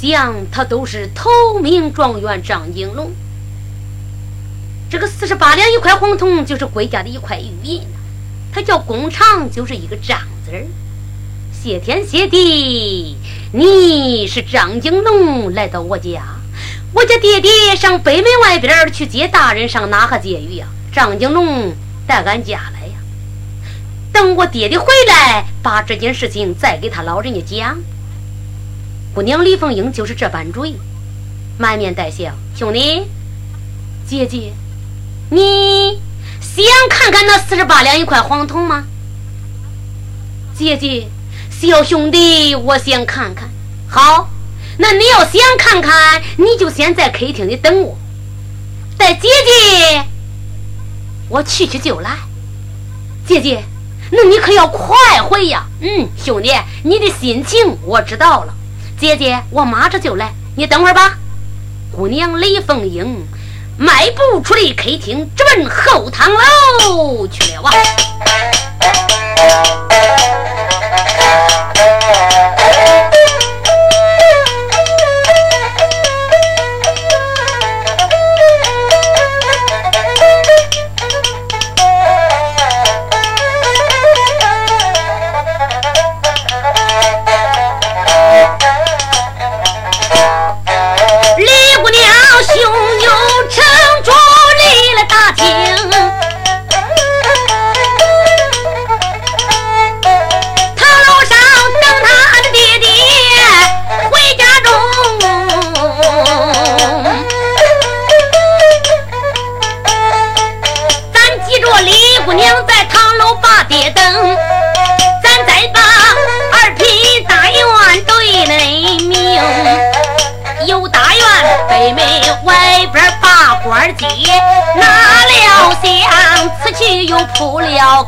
讲，他都是头名状元张金龙。这个四十八两一块黄铜，就是归家的一块玉印。他叫工厂，就是一个张字儿。谢天谢地，你是张景龙来到我家，我家爹爹上北门外边去接大人上哪哈接雨呀？张景龙带俺家来呀。等我爹爹回来，把这件事情再给他老人家讲。姑娘李凤英就是这般主意，满面带笑，兄弟，姐姐。你想看看那四十八两一块黄铜吗，姐姐？小兄弟，我想看看。好，那你要想看看，你就先在客厅里等我。带姐姐，我去去就来。姐姐，那你可要快回呀。嗯，兄弟，你的心情我知道了。姐姐，我马上就来，你等会儿吧。姑娘李凤英。迈步出了客厅，直奔后堂楼去了啊！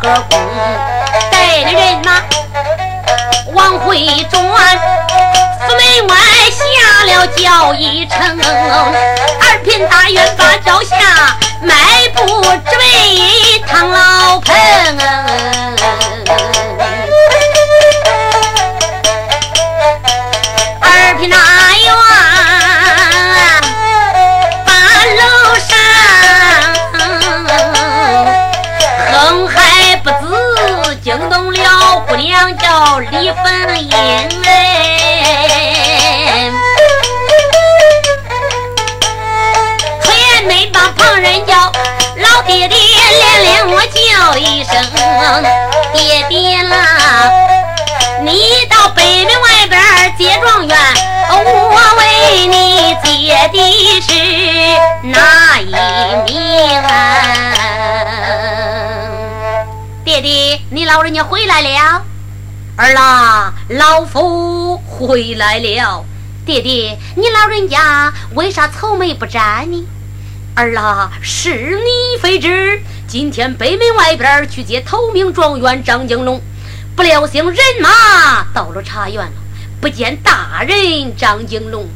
个功，带的人呐往回转，府门外下了叫一程，二品大员把脚下，迈步追唐老棚。的是哪一名啊？爹爹，你老人家回来了。儿啦，老夫回来了。爹爹，你老人家为啥愁眉不展呢？儿啦，是你非知，今天北门外边去接头名状元张景龙，不料想人马到了茶园了，不见大人张景龙，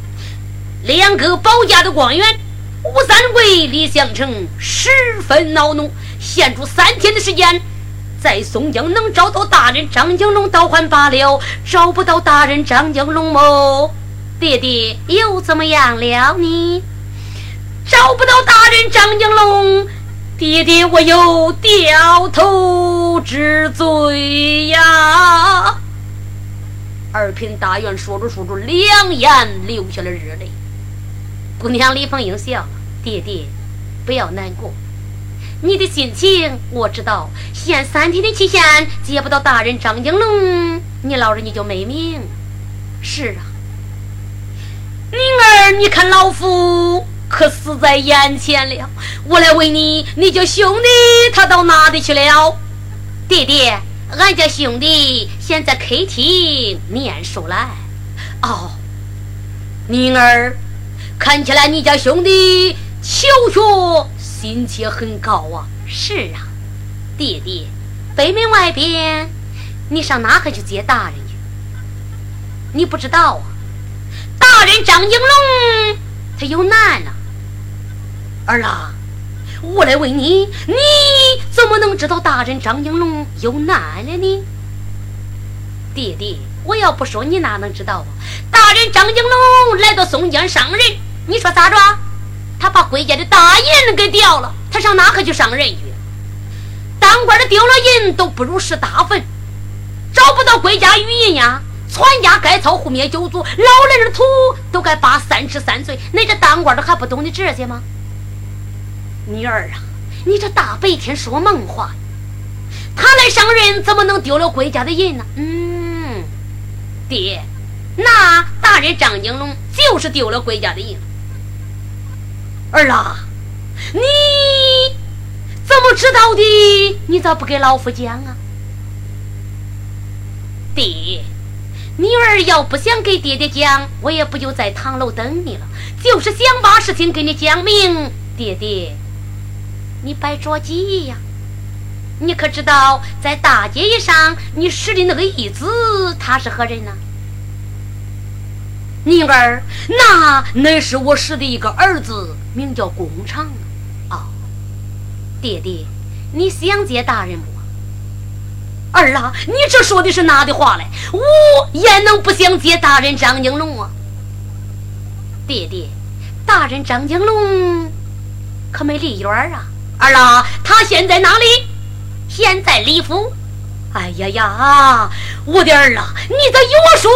两个保家的官员吴三桂、李相成十分恼怒，限住三天的时间。在松江能找到大人张景龙倒还罢了，找不到大人张景龙么？爹爹又怎么样了呢？找不到大人张景龙，爹爹我有掉头之罪呀！二品大员说着说着，两眼流下了热泪。姑娘李凤英笑了：“爹爹，不要难过。”你的心情我知道，限三天的期限接不到大人张景龙，你老人家就没命。是啊，宁儿，你看老夫可死在眼前了。我来问你，你家兄弟他到哪里去了？爹爹，俺家兄弟现在客厅念书来。哦，宁儿，看起来你家兄弟求学。心气很高啊！是啊，爹爹，北门外边你上哪去接大人去？你不知道啊？大人张应龙他有难了。儿啊，我来问你，你怎么能知道大人张应龙有难了呢？爹爹，我要不说你哪能知道啊？大人张应龙来到松江上任，你说咋着？他把国家的大印给掉了，他上哪可去上任去？当官的丢了印都不如是大粪，找不到归家余印呀！全家该操护灭九族，老人的土都该扒三尺三岁，那这当官的还不懂得这些吗？女儿啊，你这大白天说梦话！他来上任怎么能丢了归家的印呢？嗯，爹，那大人张景龙就是丢了归家的印。儿啊，你怎么知道的？你咋不给老夫讲啊？爹，女儿要不想给爹爹讲，我也不就在堂楼等你了，就是想把事情给你讲明，爹爹。你别着急呀，你可知道在大街上你使的那个义子他是何人呢？宁儿，那那是我使的一个儿子，名叫工厂。哦，爹爹，你想接大人不？儿啊，你这说的是哪的话嘞？我也能不想接大人张景龙啊？爹爹，大人张景龙可没离远啊。儿啊，他现在哪里？现在李府。哎呀呀，我的儿啊，你咋又说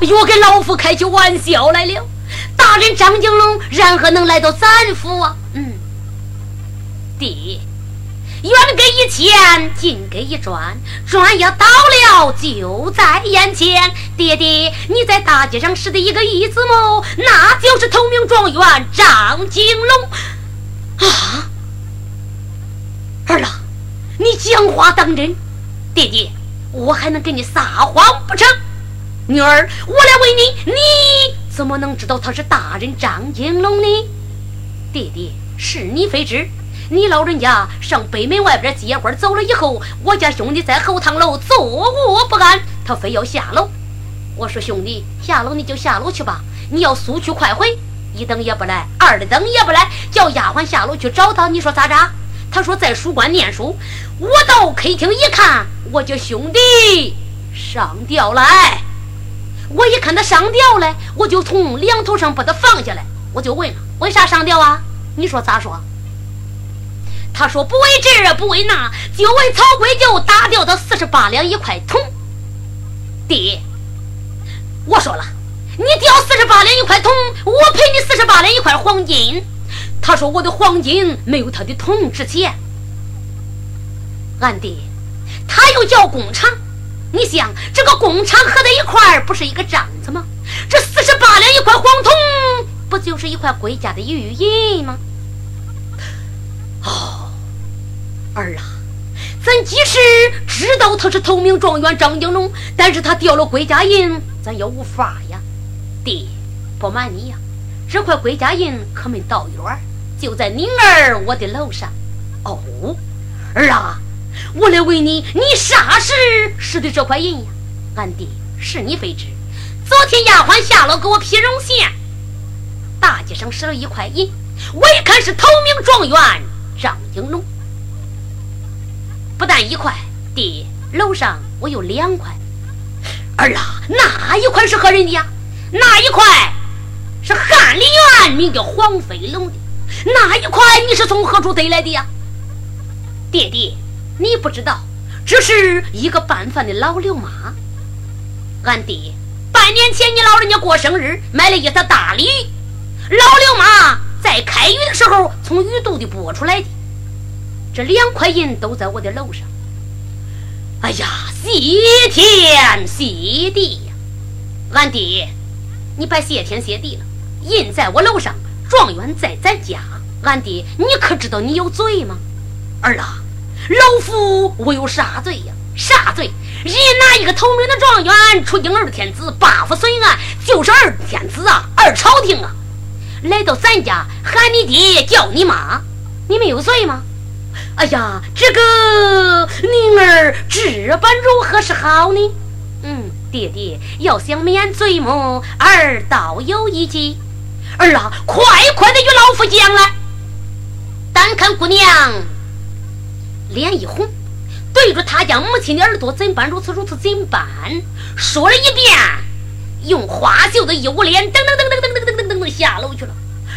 又给老夫开起玩笑来了？大人张景龙然何能来到咱府啊？嗯，爹，远给一千，近给一转，转呀到了就在眼前。爹爹，你在大街上识的一个义子么？那就是头名状元张景龙啊。儿啊，你讲话当真？爹爹，我还能跟你撒谎不成？女儿，我来问你，你怎么能知道他是大人张金龙呢？爹爹，是你非知。你老人家上北门外边接官走了以后，我家兄弟在后堂楼坐卧不安，他非要下楼。我说兄弟，下楼你就下楼去吧，你要速去快回，一等也不来，二等也不来，叫丫鬟下楼去找他，你说咋着？他说在书馆念书，我到客厅一看，我叫兄弟上吊来。我一看他上吊来，我就从梁头上把他放下来。我就问了，为啥上吊啊？你说咋说？他说不为这不为那，就为曹贵就打掉他四十八两一块铜。弟，我说了，你掉四十八两一块铜，我赔你四十八两一块黄金。他说：“我的黄金没有他的铜值钱。”俺爹，他又叫工厂。你想，这个工厂合在一块儿，不是一个账子吗？这四十八两一块黄铜，不就是一块归家的玉印吗？哦，儿啊，咱即使知道他是头名状元张景龙，但是他掉了归家印，咱也无法呀。爹，不瞒你呀，这块归家印可没到远。就在宁儿我的楼上，哦，儿啊，我来问你，你啥时使的这块银呀？俺爹是你非知，昨天丫鬟下楼给我批绒线，大街上使了一块银，我一看是头名状元张应龙，不但一块，爹楼上我有两块，儿啊，那一块是何人的呀？那一块是翰林院，名叫黄飞龙的。那一块你是从何处得来的呀？爹爹，你不知道，这是一个办饭的老刘妈。俺爹半年前你老人家过生日，买了一条大鲤鱼，老刘妈在开鱼的时候从鱼肚里剥出来的。这两块银都在我的楼上。哎呀，谢天谢地呀！俺爹，你别谢天谢地了，银在我楼上。状元在咱家，俺爹，你可知道你有罪吗？儿啊，老夫我有啥罪呀？啥罪？人拿一个头名的状元出京二天子，八府随案，就是二天子啊，二朝廷啊，来到咱家喊你爹叫你妈，你没有罪吗？哎呀，这个宁儿这般如何是好呢？嗯，爹爹要想免罪么？儿倒有一计。儿啊，快快的与老夫讲来。单看姑娘脸一红，对着他家母亲的耳朵怎办？如此如此怎办？说了一遍，用花绣的衣脸，噔噔噔噔噔噔噔噔噔下楼去了。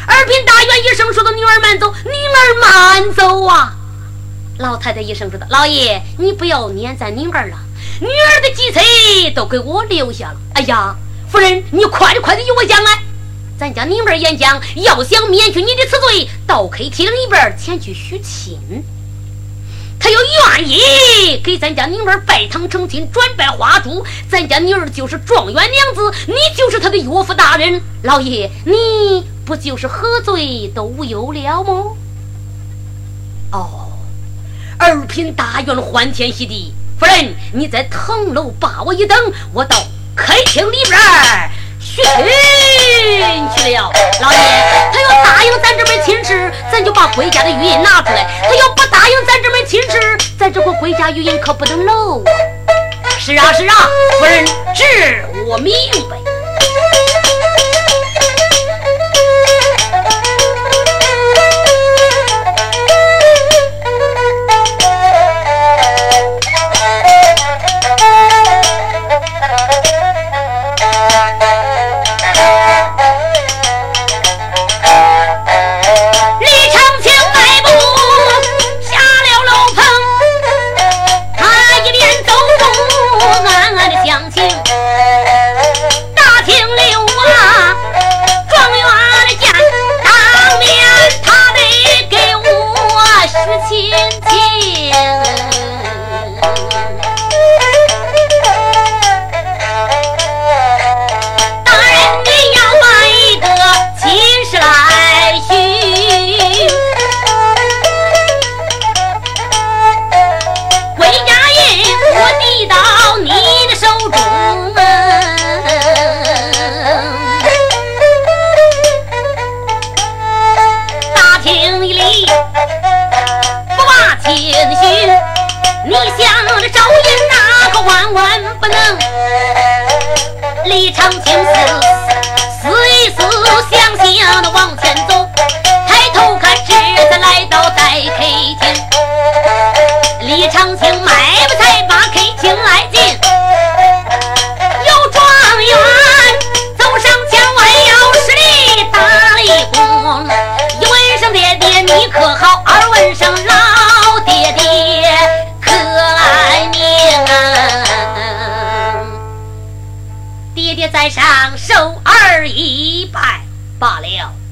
二品大员一声说道：“女儿慢走，女儿慢走啊！”老太太一声说道：“老爷，你不要撵咱女儿了，女儿的计策都给我留下了。哎呀，夫人，你快点快点与我讲来。咱家女儿演讲，要想免去你的此罪，到 K 厅里边前去许亲。他要愿意给咱家女儿拜堂成亲，转拜花烛，咱家女儿就是状元娘子，你就是他的岳父大人。老爷，你不就是何罪都无忧了吗？哦，二品大员欢天喜地，夫人你在堂楼把我一等，我到客厅里边儿许亲去了。老爷，他要答应咱这门亲事，咱就把回家的玉印拿出来；他要不答应咱这门亲事，咱这个回家玉印可不能漏啊！是啊，是啊，夫人，这我明白。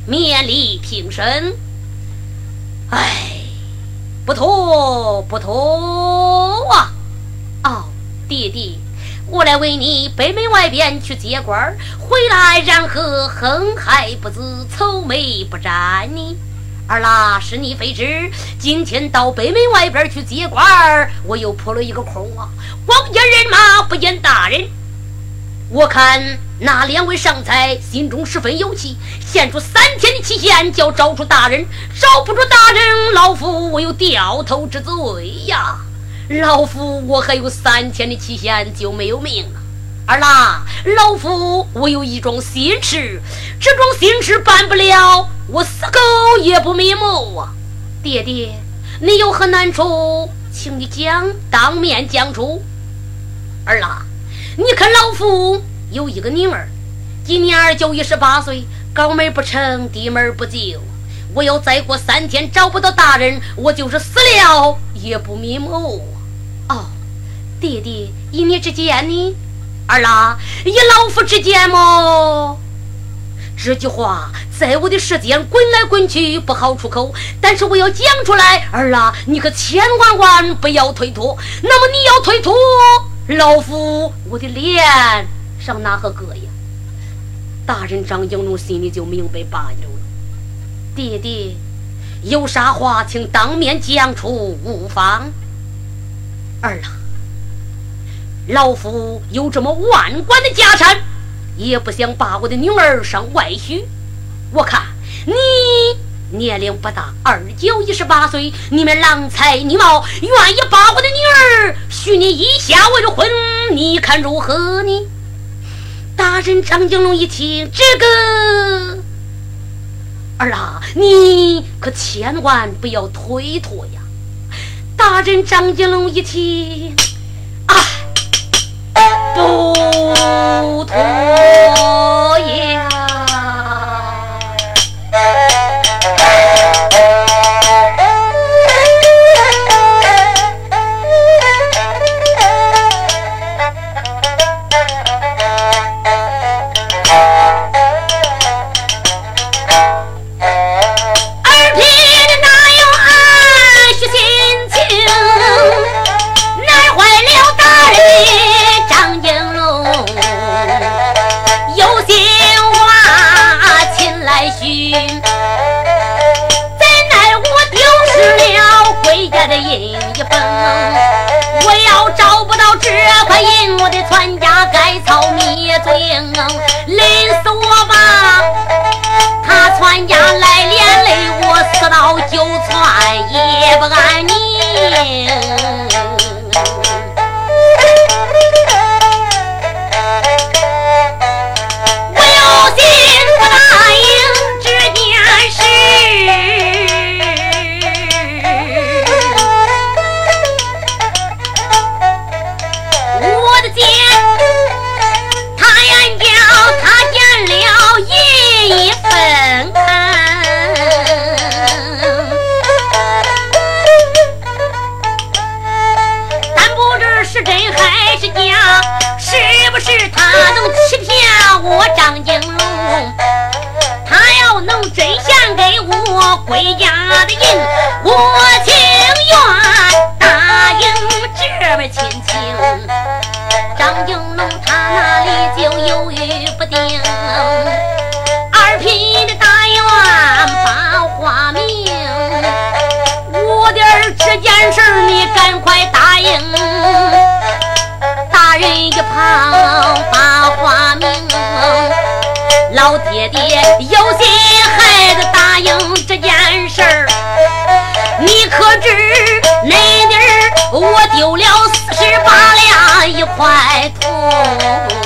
面力平身，哎，不妥不妥啊！哦，爹爹，我来为你北门外边去接官回来然后横害不知，愁眉不展呢？儿啦，是你非知，今天到北门外边去接官我又扑了一个空啊！光见人马，不见大人。我看那两位上才心中十分有气，献出三天的期限，叫找出大人。找不出大人，老夫我有掉头之罪呀！老夫我还有三天的期限就没有命了。二郎，老夫我有一桩心事，这桩心事办不了，我死狗也不瞑目啊！爹爹，你有何难处，请你讲，当面讲出。二郎。你看老夫有一个女儿，今年就一十八岁，高门不成低门不就。我要再过三天找不到大人，我就是死了也不瞑目。哦，爹爹，以你之见呢？儿啦，以老夫之见么？这句话在我的舌尖滚来滚去，不好出口。但是我要讲出来，儿啊，你可千万万不要推脱。那么你要推脱？老夫，我的脸上哪个搁呀？大人张应龙心里就明白罢了。爹爹，有啥话请当面讲出，无妨。儿啊，老夫有这么万贯的家产，也不想把我的女儿上外许。我看你年龄不大，二九一十八岁，你们郎才女貌，愿意把我的女儿许你一下为婚，你看如何呢？大人张金龙一听这个，儿啊，你可千万不要推脱呀！大人张金龙一听，啊，不脱我的全家该遭灭尽，累死我吧，他全家来连累我，死到九寸也不安宁。真还是假是不是他能欺骗我张金龙他要能真想给我归家的人我情愿答应这么亲情张金龙他那里就犹豫不定二品的大员把话明我的儿这件事你赶快答应人一旁把话明，老爹爹有心孩子答应这件事儿，你可知那年我丢了四十八两一块铜？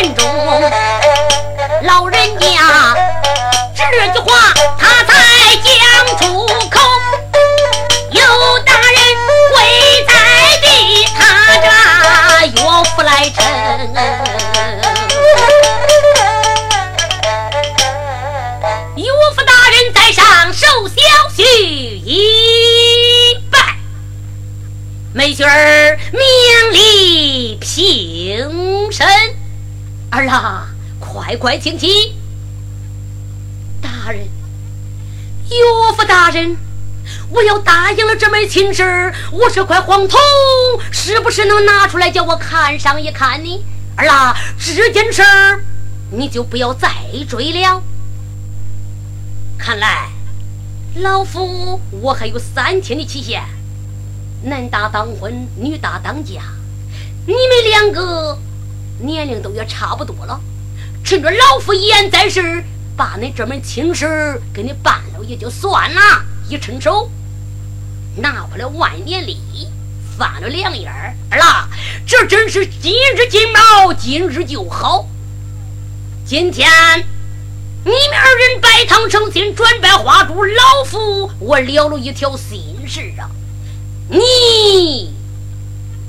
心中快请起！大人，岳父大人，我要答应了这门亲事，我这块黄铜是不是能拿出来叫我看上一看呢？儿啊，这件事你就不要再追了。看来老夫我还有三天的期限。男大当婚，女大当嫁，你们两个年龄都也差不多了，趁着老夫言在世，把那这门亲事给你办了也就算了。一伸手，拿回来万年历，翻了两页儿，啦，这真是今日金毛，今日就好。今天你们二人拜堂成亲，转拜花烛，老夫我了了一条心事啊。你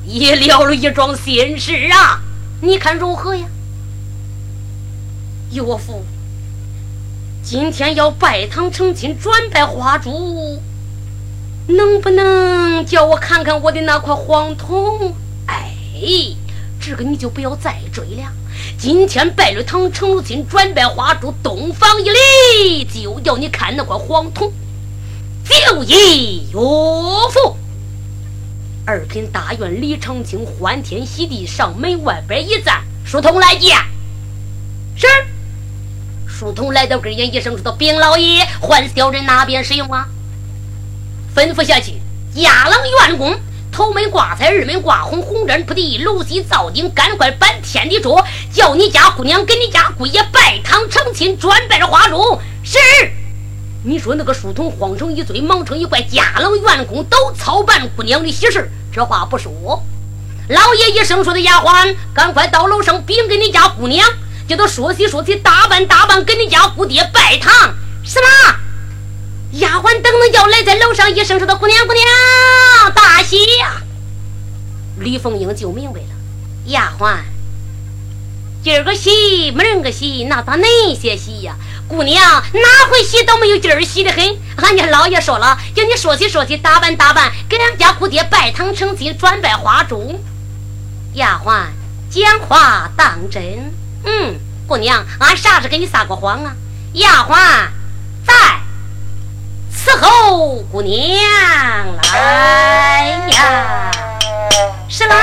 也了了一桩心事啊，你看如何呀？岳父，今天要拜堂成亲，转拜花烛，能不能叫我看看我的那块黄铜？哎，这个你就不要再追了。今天拜了堂程如清转拜花烛，东方一礼，就叫你看那块黄铜，就义岳父。二品大院李长青欢天喜地上门外边一站，书童来见。是。书童来到跟前一声说道：“禀老爷，换小人哪边使用啊？”吩咐下去，家郎员工。头门挂彩，二门挂红，红毡铺地，楼西灶顶，赶快搬天地桌，叫你家姑娘跟你家姑爷拜堂成亲，转拜着花烛。是，你说那个书童慌成一堆，忙成一块，家郎员工都操办姑娘的喜事。这话不说，老爷一声说的丫鬟，赶快到楼上禀给你家姑娘，叫他说起说起，打扮打扮，给你家姑爹拜堂。什么？丫鬟等等叫来，在楼上一声说道：“姑娘，姑娘，大喜呀！”李凤英就明白了，丫鬟，今儿个喜没人个喜，那咋恁些喜呀？姑娘哪回喜都没有今儿喜的很。俺家老爷说了，叫你说起说起，打扮打扮，给俺家姑爹拜堂成亲，转拜花烛。丫鬟讲话当真？嗯，姑娘，俺啥时给你撒过谎啊？丫鬟在。伺候姑娘来呀，是啦。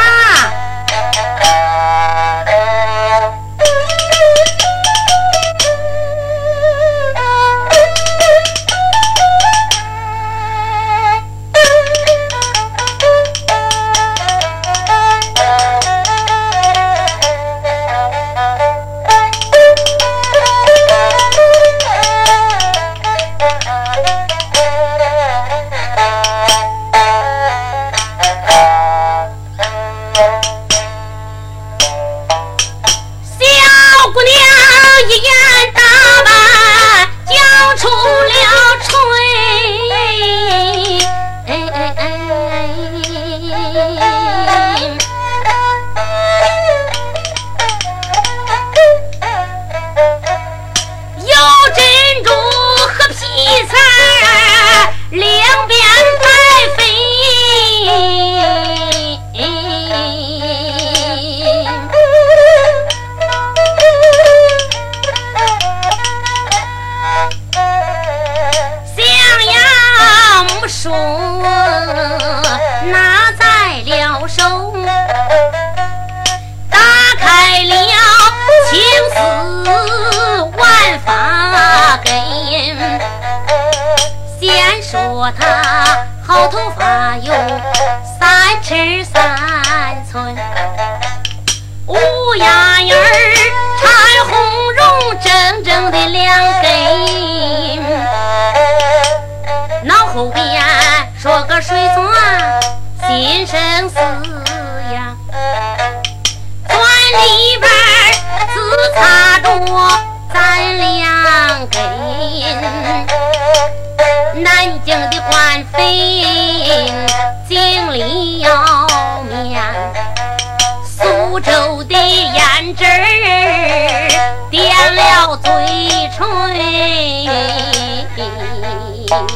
Ooh.